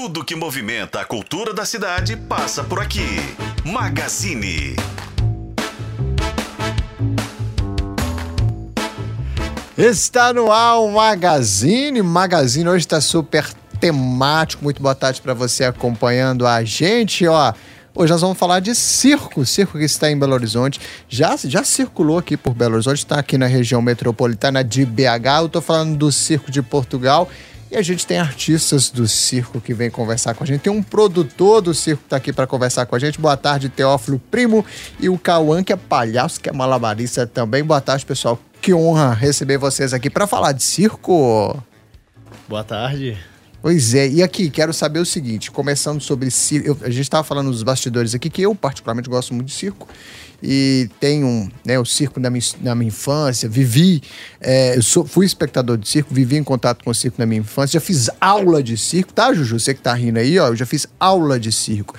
Tudo que movimenta a cultura da cidade passa por aqui. Magazine. Está no ar o Magazine. Magazine hoje está super temático. Muito boa tarde para você acompanhando a gente, ó. Hoje nós vamos falar de circo, circo que está em Belo Horizonte. Já, já circulou aqui por Belo Horizonte, está aqui na região metropolitana de BH. Eu estou falando do Circo de Portugal. E a gente tem artistas do circo que vem conversar com a gente. Tem um produtor do circo que está aqui para conversar com a gente. Boa tarde, Teófilo Primo. E o Cauã, que é palhaço, que é malabarista também. Boa tarde, pessoal. Que honra receber vocês aqui para falar de circo. Boa tarde. Pois é, e aqui quero saber o seguinte, começando sobre circo, eu, a gente estava falando nos bastidores aqui que eu particularmente gosto muito de circo e tenho né, o circo na minha, na minha infância, vivi, é, eu sou, fui espectador de circo, vivi em contato com o circo na minha infância, já fiz aula de circo, tá Juju? Você que tá rindo aí, ó, eu já fiz aula de circo.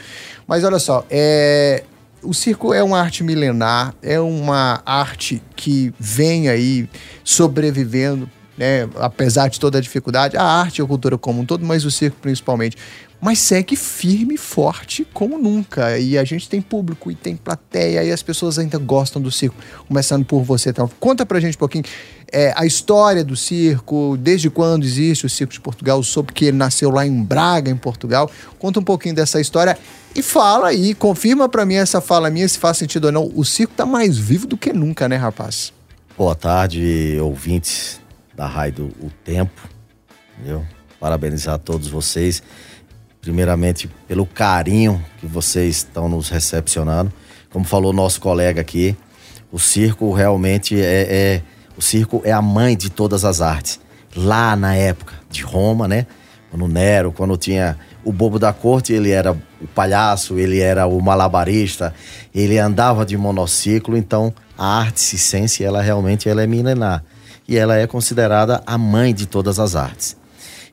Mas olha só, é, o circo é uma arte milenar, é uma arte que vem aí sobrevivendo né, apesar de toda a dificuldade, a arte e a cultura como um todo, mas o circo principalmente. Mas segue firme e forte como nunca. E a gente tem público e tem plateia e as pessoas ainda gostam do circo. Começando por você, então. Conta pra gente um pouquinho é, a história do circo, desde quando existe o Circo de Portugal. Soube que ele nasceu lá em Braga, em Portugal. Conta um pouquinho dessa história e fala aí, confirma para mim essa fala minha, se faz sentido ou não. O circo tá mais vivo do que nunca, né, rapaz? Boa tarde, ouvintes da Rádio O Tempo, entendeu? Parabenizar a todos vocês, primeiramente pelo carinho que vocês estão nos recepcionando. Como falou nosso colega aqui, o circo realmente é, é o circo é a mãe de todas as artes. Lá na época de Roma, né? Quando Nero, quando tinha o bobo da corte, ele era o palhaço, ele era o malabarista, ele andava de monociclo, então a arte circense, ela realmente ela é milenar e ela é considerada a mãe de todas as artes.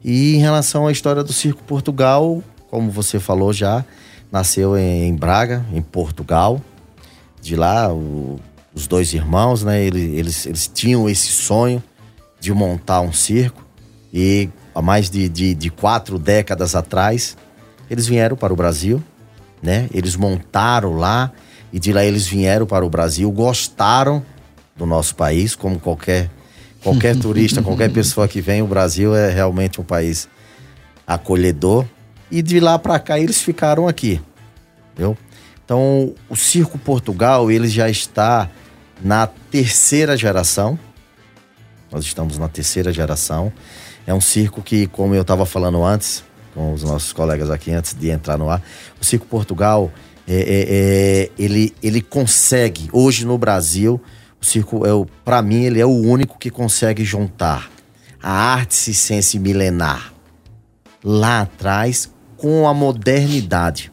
E em relação à história do Circo Portugal, como você falou já, nasceu em Braga, em Portugal. De lá, o, os dois irmãos, né, eles, eles, tinham esse sonho de montar um circo e há mais de, de, de quatro décadas atrás, eles vieram para o Brasil, né? Eles montaram lá e de lá eles vieram para o Brasil, gostaram do nosso país, como qualquer Qualquer turista, qualquer pessoa que vem, o Brasil é realmente um país acolhedor. E de lá para cá eles ficaram aqui, entendeu? Então, o Circo Portugal, ele já está na terceira geração. Nós estamos na terceira geração. É um circo que, como eu estava falando antes, com os nossos colegas aqui antes de entrar no ar, o Circo Portugal, é, é, é, ele, ele consegue, hoje no Brasil, o circo, é o, para mim, ele é o único que consegue juntar a arte ciência milenar lá atrás com a modernidade.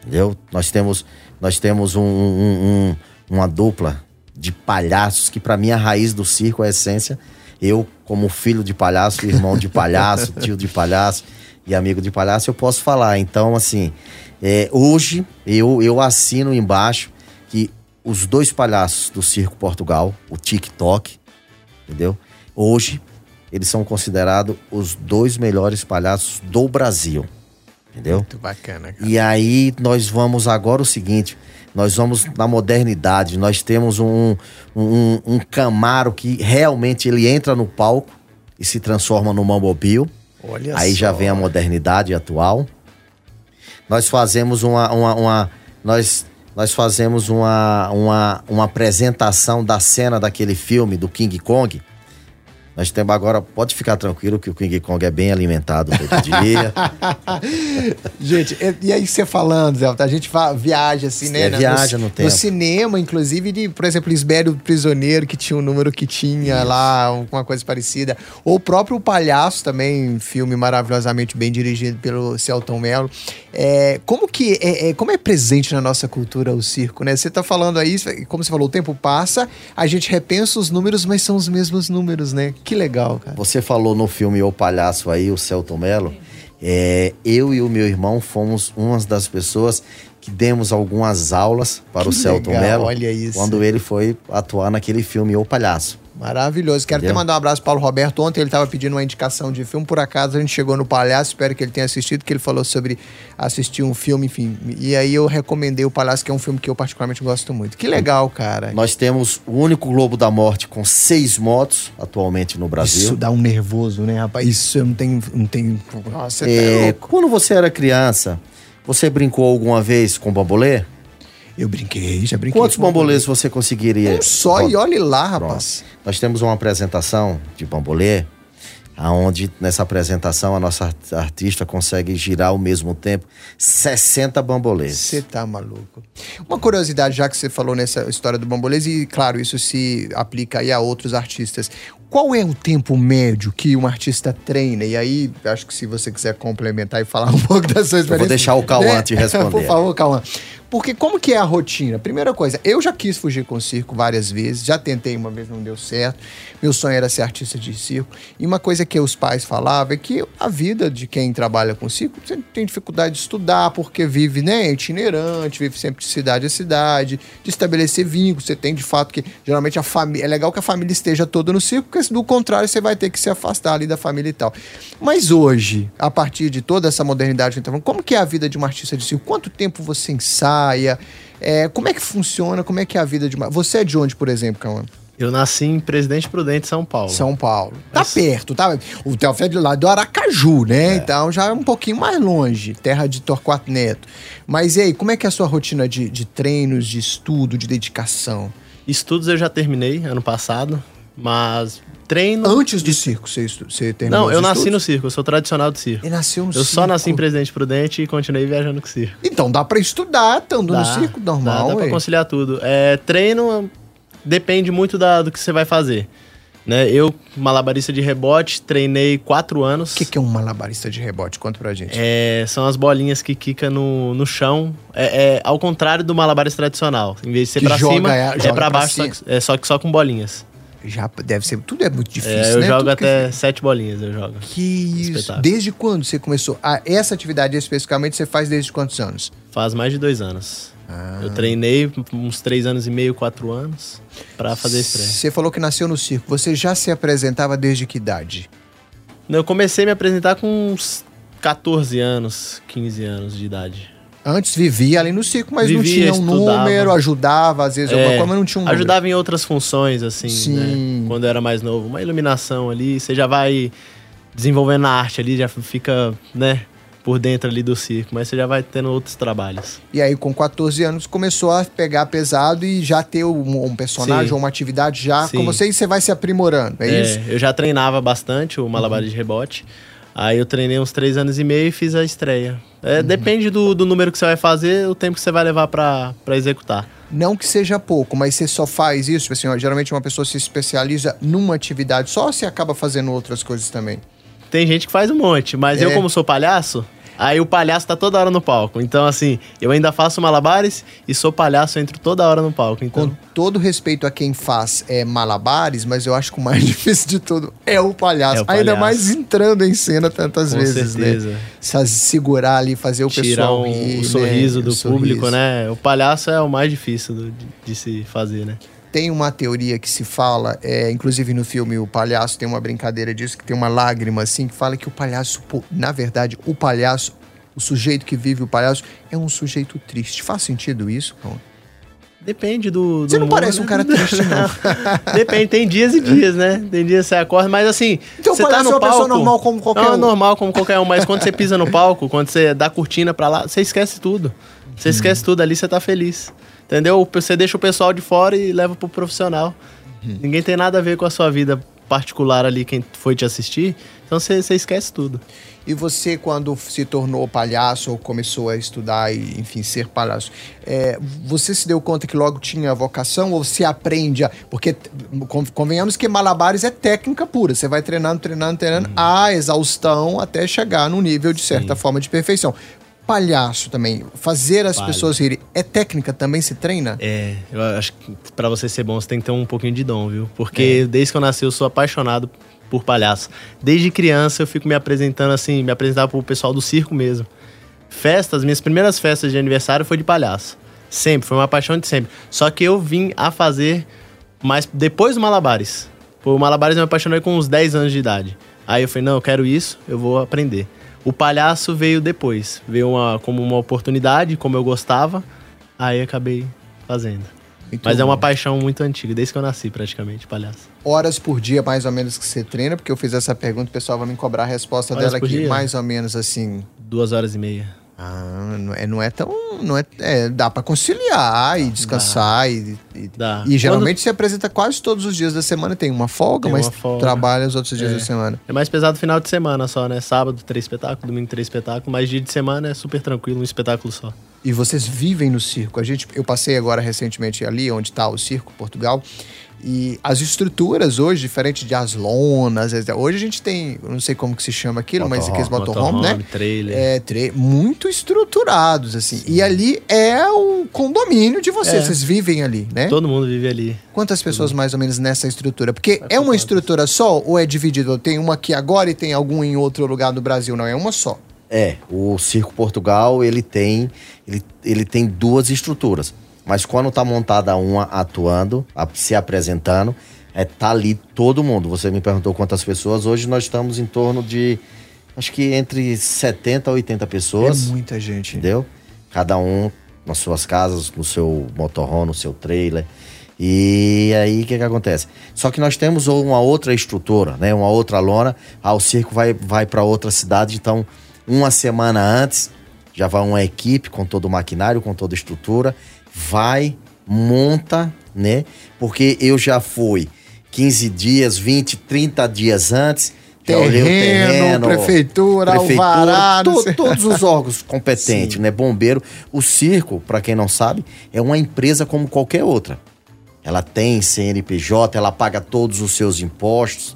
Entendeu? Nós temos, nós temos um, um, um, uma dupla de palhaços que, para mim, a raiz do circo, a essência. Eu, como filho de palhaço, irmão de palhaço, tio de palhaço e amigo de palhaço, eu posso falar. Então, assim, é, hoje eu, eu assino embaixo que os dois palhaços do Circo Portugal, o TikTok, entendeu? Hoje, eles são considerados os dois melhores palhaços do Brasil. Entendeu? Muito bacana, cara. E aí nós vamos agora o seguinte: nós vamos na modernidade, nós temos um, um, um Camaro que realmente ele entra no palco e se transforma no Mamobile. Olha aí só. já vem a modernidade atual. Nós fazemos uma, uma, uma nós nós fazemos uma, uma, uma apresentação da cena daquele filme do King Kong nós temos agora, pode ficar tranquilo que o King Kong é bem alimentado todo dia. gente, e aí você falando, Zé, a gente viaja assim, né? É, viaja no, no, tempo. No cinema, inclusive, de, por exemplo, Lisbério Prisioneiro, que tinha um número que tinha Isso. lá, uma coisa parecida. Ou o próprio Palhaço também, filme maravilhosamente bem dirigido pelo Celton Mello. É, como que é, é, como é presente na nossa cultura o circo, né? Você tá falando aí, como você falou, o tempo passa, a gente repensa os números, mas são os mesmos números, né? Que legal, cara. Você falou no filme O Palhaço aí, o Celton Mello. É, eu e o meu irmão fomos umas das pessoas que demos algumas aulas para que o Celton Mello. Olha isso. Quando ele foi atuar naquele filme O Palhaço. Maravilhoso. Quero Entendeu? até mandar um abraço pro Paulo Roberto. Ontem ele estava pedindo uma indicação de filme. Por acaso a gente chegou no Palhaço. Espero que ele tenha assistido, que ele falou sobre assistir um filme, enfim. E aí eu recomendei o Palhaço, que é um filme que eu particularmente gosto muito. Que legal, cara. Nós temos o único Globo da Morte com seis motos atualmente no Brasil. Isso dá um nervoso, né, rapaz? Isso eu não tenho. Não tenho... Nossa, você É, tá louco. quando você era criança, você brincou alguma vez com bambolê? Eu brinquei, já brinquei. Quantos bambolês você conseguiria? Um só e olhe lá, rapaz. Pronto. Nós temos uma apresentação de bambolê, aonde nessa apresentação a nossa art- artista consegue girar ao mesmo tempo 60 bambolês. Você tá maluco. Uma curiosidade, já que você falou nessa história do bambolês, e claro, isso se aplica aí a outros artistas. Qual é o tempo médio que um artista treina? E aí, acho que se você quiser complementar e falar um pouco da sua experiência. deixar o Cauã né? te responder. Por favor, Cauã. Porque como que é a rotina? Primeira coisa, eu já quis fugir com o circo várias vezes, já tentei uma vez, não deu certo. Meu sonho era ser artista de circo. E uma coisa que os pais falavam é que a vida de quem trabalha com circo, você tem dificuldade de estudar, porque vive, né, itinerante, vive sempre de cidade a cidade, de estabelecer vínculos. Você tem de fato que, geralmente, a família. É legal que a família esteja toda no circo, porque do contrário, você vai ter que se afastar ali da família e tal. Mas hoje, a partir de toda essa modernidade que a gente tá falando, como que é a vida de um artista de circo? Quanto tempo você ensaia? É, como é que funciona? Como é que é a vida de uma. Você é de onde, por exemplo, Cauã? Eu nasci em Presidente Prudente, São Paulo. São Paulo. Tá perto, tá? O Teofé é de lá do Aracaju, né? Então já é um pouquinho mais longe, terra de Torquato Neto. Mas e aí, como é que é a sua rotina de, de treinos, de estudo, de dedicação? Estudos eu já terminei ano passado, mas treino. Antes do circo, você, você terminou Não, eu nasci no estudos? circo, eu sou tradicional do circo. Ele nasceu no Eu só nasci em circo. Presidente Prudente e continuei viajando com o circo. Então dá pra estudar estando no circo normal, Dá, dá pra conciliar tudo. É, treino depende muito da- do que você vai fazer. Né? Eu, malabarista de rebote, treinei quatro anos. O que, que é um malabarista de rebote? Conta pra gente. É, são as bolinhas que quica no, no chão. É, é ao contrário do malabarista tradicional. Em vez de ser Que pra joga, cima, é, é, pra pra baixo, só cima. que, é, só que só com bolinhas. Já deve ser. Tudo é muito difícil, É, eu né? jogo Tudo que- até sete bolinhas, eu jogo. Que isso. Espetáculo. Desde quando você começou? Ah, essa atividade especificamente você faz desde quantos anos? Faz mais de dois anos. Ah. Eu treinei uns três anos e meio, quatro anos, pra fazer estreia. Você falou que nasceu no circo. Você já se apresentava desde que idade? Eu comecei a me apresentar com uns 14 anos, 15 anos de idade. Antes vivia ali no circo, mas não Vivia, tinha um estudava. número, ajudava, às vezes, alguma É, coisa, mas não tinha um número. Ajudava em outras funções, assim, Sim. né? Quando eu era mais novo. Uma iluminação ali, você já vai desenvolvendo a arte ali, já fica, né, por dentro ali do circo, mas você já vai tendo outros trabalhos. E aí, com 14 anos, começou a pegar pesado e já ter um, um personagem Sim. ou uma atividade já Sim. com você e você vai se aprimorando, é, isso? eu já treinava bastante o malabar de rebote. Aí eu treinei uns três anos e meio e fiz a estreia. É, Depende do, do número que você vai fazer, o tempo que você vai levar pra pra executar. Não que seja pouco, mas você só faz isso, tipo assim, ó, geralmente uma pessoa se especializa numa atividade só ou você acaba fazendo outras coisas também? Tem gente que faz um monte, mas É. eu, como sou palhaço, aí o palhaço tá toda hora no palco. Então, assim, eu ainda faço malabares e sou palhaço, entro toda hora no palco. Então, Com todo respeito a quem faz é, malabares, mas eu acho que o mais difícil de tudo é o palhaço. É o Ainda palhaço. mais entrando em cena tantas Com vezes, certeza. né? Se- Segurar ali, fazer o tirar pessoal o, rir, o né? sorriso do O público, sorriso. né? O palhaço é o mais difícil do- de, de se fazer, né? Tem uma teoria que se fala, é, inclusive no filme O Palhaço tem uma brincadeira disso, que tem uma lágrima assim, que fala que o palhaço, pô, na verdade, o palhaço, o sujeito que vive o palhaço, é um sujeito triste. Faz sentido isso? Cauã? Depende do. do Você não humor, parece um né? cara triste, não. Depende, tem dias e dias, né? Tem dias que você acorda, mas assim. Então o você tá palhaço no é uma pessoa palco, normal como qualquer não, é um. normal como qualquer um, mas quando você pisa no palco, quando você dá cortina pra lá, você esquece tudo. Você esquece tudo ali, você tá feliz. Entendeu? Você deixa o pessoal de fora e leva pro profissional. Ninguém tem nada a ver com a sua vida particular ali, quem foi te assistir. Então você, esquece tudo. E você, quando se tornou palhaço ou começou a estudar e, enfim, ser palhaço, é, você se deu conta que logo tinha vocação ou se aprende a... Porque convenhamos que malabares é técnica pura. Você vai treinando, treinando, treinando, a exaustão até chegar num nível, de certa forma, de perfeição. Palhaço também, fazer as Palha. pessoas rirem, é técnica também? Se treina? É, eu acho que pra você ser bom, você tem que ter um pouquinho de dom, viu? Porque desde que eu nasci, eu sou apaixonado por palhaço. Desde criança, eu fico me apresentando assim, me apresentar pro pessoal do circo mesmo. Festas, minhas primeiras festas de aniversário foi de palhaço. Sempre, foi uma paixão de sempre. Só que eu vim a fazer mais depois do Malabares. Por malabarismo eu me apaixonei com uns 10 anos de idade. Aí eu falei, não, eu quero isso, eu vou aprender. O palhaço veio depois. Veio uma, como uma oportunidade, como eu gostava. Aí acabei fazendo. Muito Mas é bom. uma paixão muito antiga, desde que eu nasci praticamente, palhaço. Horas por dia, mais ou menos, que você treina? Porque eu fiz essa pergunta, o pessoal vai me cobrar a resposta Horas dela aqui. dia? Mais ou menos assim. Duas horas e meia. Ah, não é, não é tão. Não é, é, dá pra conciliar e descansar. E, e, Dá. e geralmente você apresenta quase todos os dias da semana, tem uma folga, Tem mas uma folga. trabalha os outros dias É. da semana. É mais pesado final de semana só, né? Sábado, três espetáculos, domingo, três espetáculos. Mas dia de semana é super tranquilo, um espetáculo só. E vocês vivem no circo. A gente, eu passei agora recentemente ali, onde está o circo Portugal. E as estruturas hoje, diferente de as lonas, as- hoje a gente tem, não sei como que se chama aquilo, mas aqueles motorhome, né? trailer. É, tre- muito estruturados, assim. E ali é o condomínio de vocês, É. vocês vivem ali, né? Todo mundo vive ali. Quantas pessoas mais ou menos nessa estrutura? Porque Vai é uma estrutura só ou é dividido? Tem uma aqui agora e tem algum em outro lugar do Brasil? Não, é uma só. É, o Circo Portugal, ele tem, ele, ele tem duas estruturas. Mas quando tá montada uma atuando, se apresentando, é tá ali todo mundo. Você me perguntou quantas pessoas. Hoje nós estamos em torno de, acho que entre 70 a 80 pessoas. É muita gente. Entendeu? Cada um nas suas casas, no seu motorhome, no seu trailer. E aí o que, que acontece? Só que nós temos uma outra estrutura, né? Uma outra lona. Ah, o circo vai, vai para outra cidade, então uma semana antes já vai uma equipe com todo o maquinário, com toda a estrutura, vai, monta, né? Porque eu já fui 15 dias, 20, 30 dias antes. já olhei o Terreno, prefeitura, alvará, não to- todos os órgãos competentes, né? Bombeiro. O circo, para quem não sabe, é uma empresa como qualquer outra. Ela tem CNPJ, ela paga todos os seus impostos,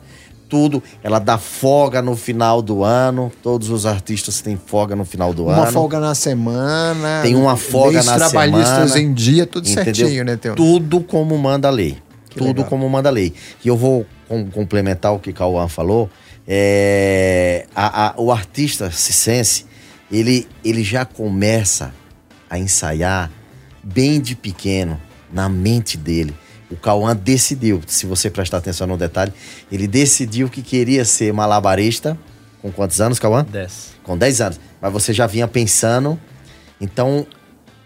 tudo. Ela dá folga no final do ano. Todos os artistas têm folga no final do Uma ano. folga na semana. Tem uma folga na trabalhistas semana. em dia, tudo Entendeu? certinho, né, Teu? Tudo como manda a lei. Que Tudo legal. como manda a lei. E eu vou com- complementar o que Cauã falou. É, a- a- o artista cicense, ele, ele já começa a ensaiar bem de pequeno, na mente dele. O Cauã decidiu, se você prestar atenção no detalhe, ele decidiu que queria ser malabarista. Com quantos anos, Cauã? Desce. com 10 anos, mas você já vinha pensando. Então,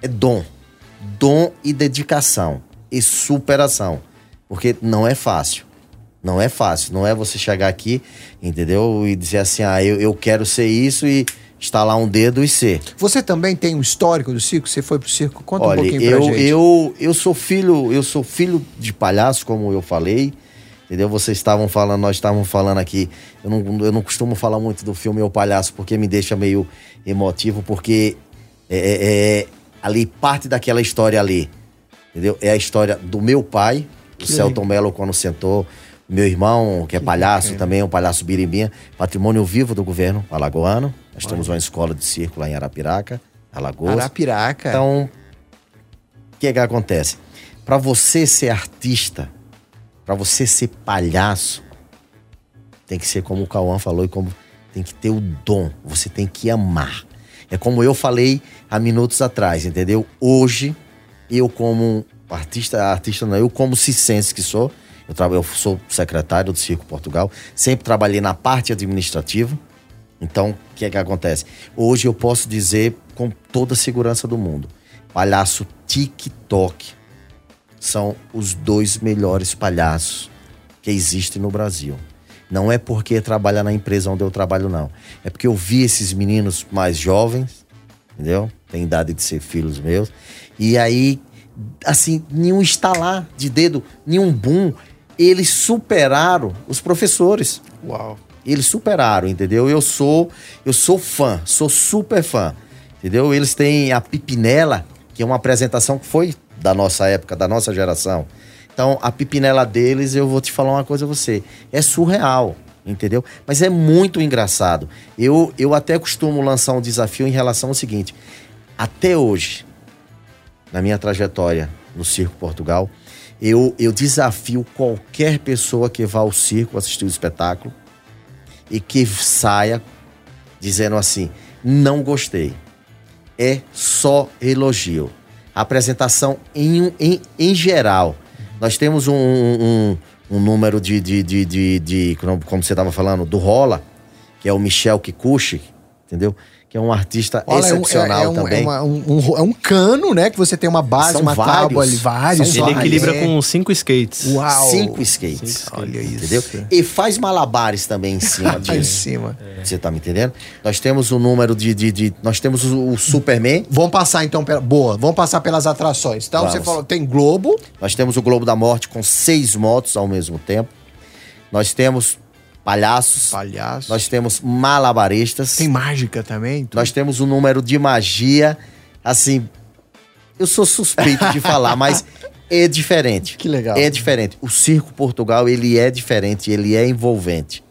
é dom. Dom e dedicação. E superação. Porque não é fácil. Não é fácil. Não é você chegar aqui, entendeu? E dizer assim, ah, eu, eu quero ser isso e estalar um dedo e ser. Você também tem um histórico do circo? Você foi pro circo? Conta Olha, um pouquinho pra eu, gente. eu, eu sou filho, eu sou filho de palhaço, como eu falei. Entendeu? Vocês estavam falando, nós estávamos falando aqui. Eu não, eu não costumo falar muito do filme O Palhaço, porque me deixa meio emotivo, porque é, é- é ali parte daquela história ali. Entendeu? É a história do meu pai, o Celton Mello, quando sentou. Meu irmão, que é palhaço bacana. também, o palhaço Birimbinha, patrimônio vivo do governo alagoano. Nós temos uma escola de circo lá em Arapiraca, Alagoas. Arapiraca. Então, o que é que acontece? Para você ser artista, para você ser palhaço, tem que ser como o Cauã falou e como tem que ter o dom. Você tem que amar. É como eu falei há minutos atrás, entendeu? Hoje, eu como artista, artista não, eu como cicense que sou, eu, tra- eu sou secretário do Circo Portugal, sempre trabalhei na parte administrativa. Então, o que é que acontece? Hoje eu posso dizer com toda a segurança do mundo: palhaço TikTok são os dois melhores palhaços que existem no Brasil. Não é porque trabalha na empresa onde eu trabalho, não. É porque eu vi esses meninos mais jovens, entendeu? Tem idade de ser filhos meus. E aí, assim, nenhum estalar de dedo, nenhum boom. Eles superaram os professores. Uau. Eles superaram, entendeu? Eu sou, eu sou fã, sou super fã, entendeu? Eles têm a Pipinela, que é uma apresentação que foi da nossa época, da nossa geração. Então, a Pipinela deles, eu vou te falar uma coisa a você, é surreal, entendeu? Mas é muito engraçado. Eu, eu até costumo lançar um desafio em relação ao seguinte: até hoje, na minha trajetória no Circo Portugal, eu, eu desafio qualquer pessoa que vá ao circo assistir o espetáculo e que saia dizendo assim: não gostei. É só elogio. A apresentação em, em, em geral. Nós temos um, um, um número de, de, de, de, de- como- você estava falando, do Rola, que é o Michel Kikuchi, entendeu? Que é um artista Olha, é um- excepcional é, um, também. É, uma- um, um- é um cano, né? Que você tem uma base, São uma tábua vários. ali, vários. São Ele vários. equilibra É. com cinco skates. Uau. Cinco skates. Olha isso. Entendeu? E faz malabares também em cima Lá em disso. cima. Você tá me entendendo? Nós temos o número de. de, de- nós temos o, o Superman, Vamos passar então pela. Boa, vamos passar pelas atrações. Então você Vamos. falou, tem Globo. nós temos o Globo da Morte com seis motos ao mesmo tempo. Nós temos palhaços. Palhaço. Nós temos malabaristas. Tem mágica também. tudo. Nós temos um número de magia. Assim, eu sou suspeito de falar, mas é diferente. Que legal. É diferente. O Circo Portugal, ele é diferente, ele é envolvente.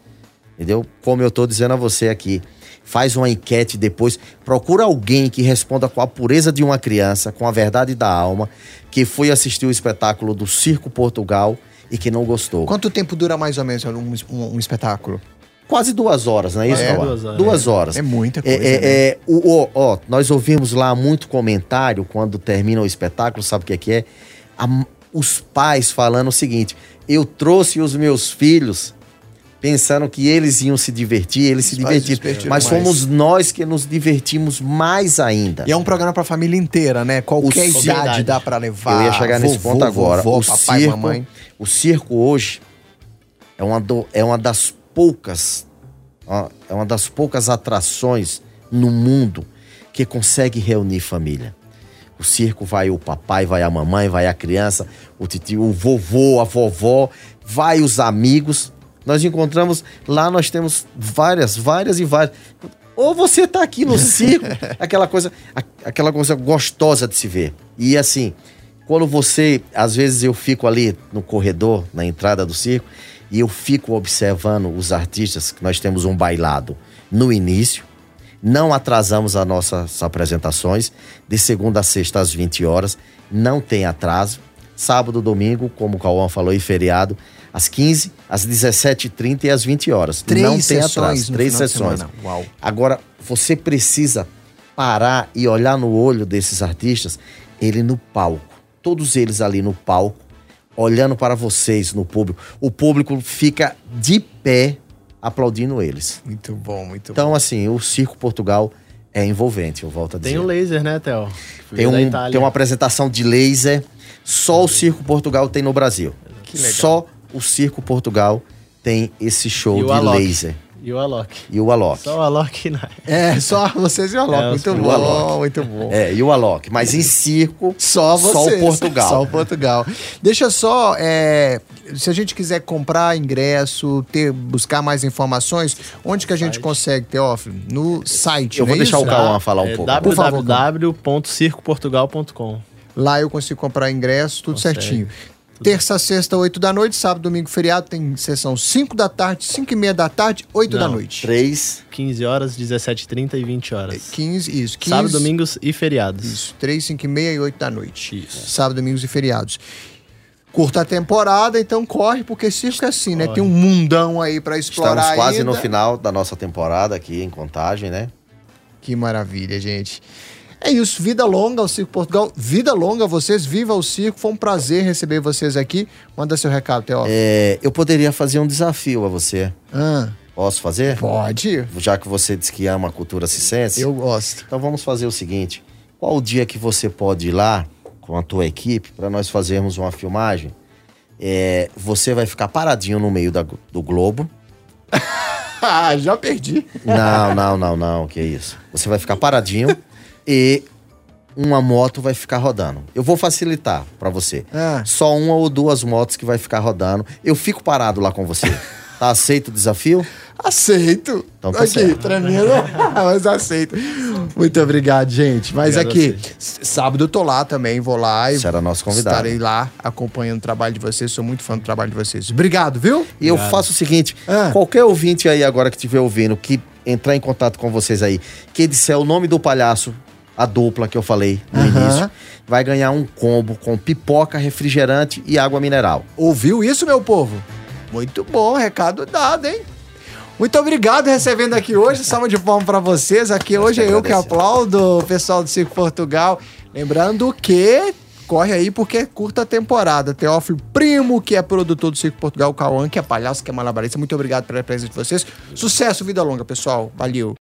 Entendeu? Como eu tô dizendo a você aqui. Faz uma enquete depois. Procura alguém que responda com a pureza de uma criança, com a verdade da alma, que foi assistir o espetáculo do Circo Portugal e que não gostou. Quanto tempo dura mais ou menos um, um- um espetáculo? Quase duas horas, não é isso, É, duas horas. Duas horas. É muita É, coisa. é, né? é, o, o- ó, nós ouvimos lá muito comentário quando termina o espetáculo, sabe o que é que é? A- os pais falando o seguinte: eu trouxe os meus filhos pensando que eles iam se divertir, eles se divertiram. divertiram Mas mais. fomos nós que nos divertimos mais ainda. E é um programa pra família inteira, né? Qualquer O- idade dá pra levar. Eu ia chegar nesse Vovô, ponto agora. Vovó, o, papai, circo, mamãe. o circo hoje é uma, do- é uma das poucas é uma das poucas atrações no mundo que consegue reunir família. O circo vai o papai, vai a mamãe, vai a criança, o tio, o vovô, a vovó, vai os amigos. Nós encontramos lá, nós temos várias, várias e várias. Ou você tá aqui no circo, aquela coisa, aquela coisa gostosa de se ver. E assim, quando você, às vezes eu fico ali no corredor, na entrada do circo, e eu fico observando os artistas, que nós temos um bailado no início, não atrasamos as nossas apresentações, de segunda a sexta às 20 horas, não tem atraso. Sábado, domingo, como o Cauã falou, e feriado, às 15, às 17h30 e às 20 horas. Três não tem sessões atraso. no Três sessões. Agora, você precisa parar e olhar no olho desses artistas, ele no palco. Todos eles ali no palco, olhando para vocês no público. O público fica de pé aplaudindo eles. Muito bom, muito bom. Então, assim, o Circo Portugal é envolvente, eu volto a dizer. Tem um laser, né, Theo? Tem, um, tem uma apresentação de laser. Só o Circo Portugal tem no Brasil. Que legal. Só o Circo Portugal tem esse show E de Alok. laser. E o Alok. E o Alok. Só o Alok não. É, só vocês e o Alok. É, muito bom, Alok. muito bom. É, e o Alok. Mas em circo, Só vocês. só o Portugal. Só o Portugal. Deixa só, é, se a gente quiser comprar ingresso, ter, buscar mais informações, onde que a gente Site. consegue, Teófilo? No site, Eu vou é deixar isso? o Cauã falar um é pouco. Por favor, www.circoportugal.com. Lá eu consigo comprar ingresso, tudo Consegue. certinho. Terça, sexta, 8 da noite, sábado, domingo, feriado, tem sessão 5 da tarde, 5 e meia da tarde, 8 da noite. Três. 15 horas, 17h30 e 20 horas. 15, isso. 15, Sábado, domingos e feriados. Isso, 3, 5 e meia e 8 da noite. Isso. Sábado, domingos e feriados. Curta a temporada, então corre, porque circo é assim, né? Corre. Tem um mundão aí pra explorar Estamos quase ainda. no final da nossa temporada aqui em Contagem, né? Que maravilha, gente. É isso, vida longa ao Circo Portugal. Vida longa a vocês, viva o circo. Foi um prazer receber vocês aqui. Manda seu recado, Teó. É, eu poderia fazer um desafio a você. Ah, Posso fazer? pode? Já que você disse que ama a cultura cicense. Eu gosto. Então vamos fazer o seguinte: qual o dia que você pode ir lá com a tua equipe para nós fazermos uma filmagem? É, você vai ficar paradinho no meio da- do globo. Ah, já perdi. Não, não, não, não, que isso. Você vai ficar paradinho e uma moto vai ficar rodando. Eu vou facilitar para você. Ah. Só uma ou duas motos que vai ficar rodando. Eu fico parado lá com você. Tá aceito o desafio? Aceito. Então tá aqui, certo. tremendo, mas aceito. Muito obrigado, gente. Mas Obrigado aqui, sábado eu tô lá também, vou lá e Será nosso convidado. estarei lá acompanhando o trabalho de vocês. Sou muito fã do trabalho de vocês. Obrigado, viu? E eu Obrigado. faço o seguinte: Ah. qualquer ouvinte aí agora que estiver ouvindo, que entrar em contato com vocês aí, que disser o nome do palhaço, a dupla que eu falei no Aham. início, vai ganhar um combo com pipoca, refrigerante e água mineral. Ouviu isso, meu povo? Muito bom, recado dado, hein? Muito obrigado recebendo aqui hoje. Salva de palmas para vocês. Aqui Nós hoje é eu que aplaudo o pessoal do Circo Portugal. Lembrando que corre aí porque é curta temporada. Teófilo Primo, que é produtor do Circo Portugal, Cauã, que é palhaço, que é malabarista. Muito obrigado pela presença de vocês. Sucesso, vida longa, pessoal. Valeu.